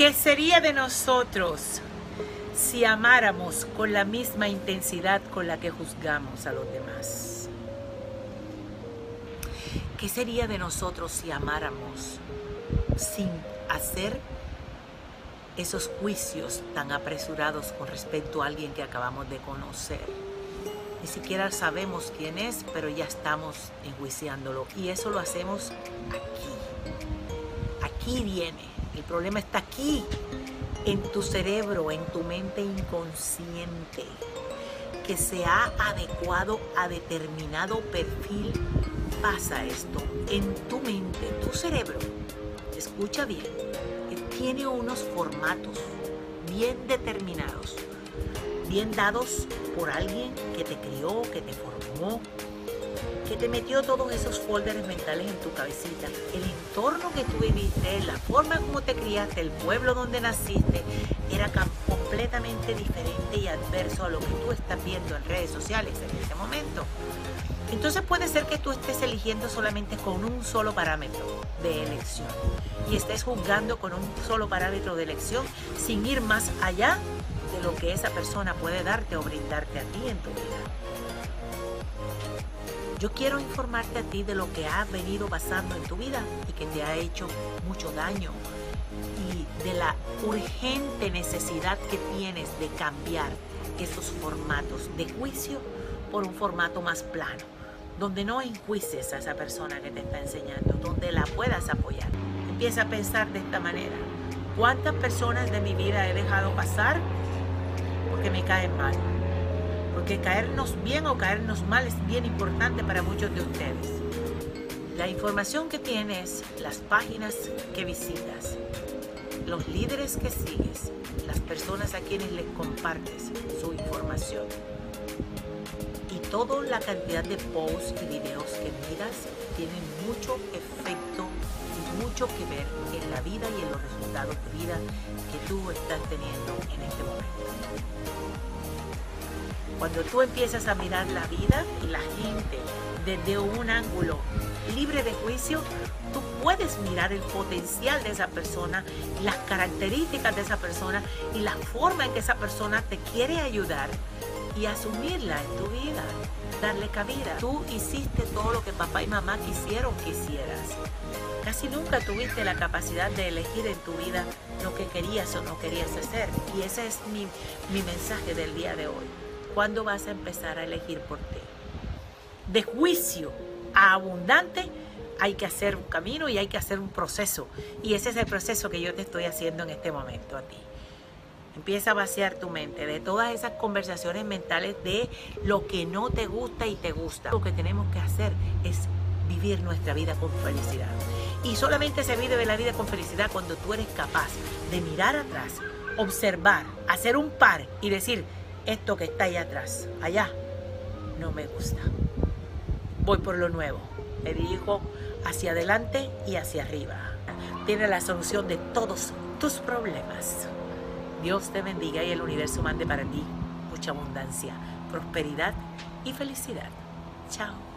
¿Qué sería de nosotros si amáramos con la misma intensidad con la que juzgamos a los demás? ¿Qué sería de nosotros si amáramos sin hacer esos juicios tan apresurados con respecto a alguien que acabamos de conocer? Ni siquiera sabemos quién es, pero ya estamos enjuiciándolo. Y eso lo hacemos aquí. Aquí viene. El problema está aquí, en tu cerebro, en tu mente inconsciente, que se ha adecuado a determinado perfil. Pasa esto en tu mente, tu cerebro. Escucha bien, tiene unos formatos bien determinados bien dados por alguien que te crió, que te formó, que te metió todos esos folders mentales en tu cabecita. El entorno que tú viviste, la forma como te criaste, el pueblo donde naciste, era completamente diferente y adverso a lo que tú estás viendo en redes sociales en este momento. Entonces puede ser que tú estés eligiendo solamente con un solo parámetro de elección y estés juzgando con un solo parámetro de elección sin ir más allá de lo que esa persona puede darte o brindarte a ti en tu vida. Yo quiero informarte a ti de lo que ha venido pasando en tu vida y que te ha hecho mucho daño y de la urgente necesidad que tienes de cambiar esos formatos de juicio por un formato más plano, donde no enjuices a esa persona que te está enseñando, donde la puedas apoyar. Empieza a pensar de esta manera. ¿Cuántas personas de mi vida he dejado pasar que me caen mal. Porque caernos bien o caernos mal es bien importante para muchos de ustedes. La información que tienes, las páginas que visitas, los líderes que sigues, las personas a quienes les compartes su información y toda la cantidad de posts y videos que miras tienen mucho efecto y mucho que ver en la vida y en los resultados de vida que tú estás teniendo Cuando tú empiezas a mirar la vida y la gente desde un ángulo libre de juicio, tú puedes mirar el potencial de esa persona, las características de esa persona y la forma en que esa persona te quiere ayudar y asumirla en tu vida, darle cabida. Tú hiciste todo lo que papá y mamá quisieron que hicieras. Casi nunca tuviste la capacidad de elegir en tu vida lo que querías o no querías hacer. Y ese es mi, mi mensaje del día de hoy. ¿Cuándo vas a empezar a elegir por ti? De juicio a abundante hay que hacer un camino y hay que hacer un proceso. Y ese es el proceso que yo te estoy haciendo en este momento a ti. Empieza a vaciar tu mente de todas esas conversaciones mentales de lo que no te gusta y te gusta. Lo que tenemos que hacer es vivir nuestra vida con felicidad. Y solamente se vive la vida con felicidad cuando tú eres capaz de mirar atrás, observar, hacer un par y decir, esto que está allá atrás, allá, no me gusta. Voy por lo nuevo. Me dirijo hacia adelante y hacia arriba. Tiene la solución de todos tus problemas. Dios te bendiga y el universo mande para ti mucha abundancia, prosperidad y felicidad. Chao.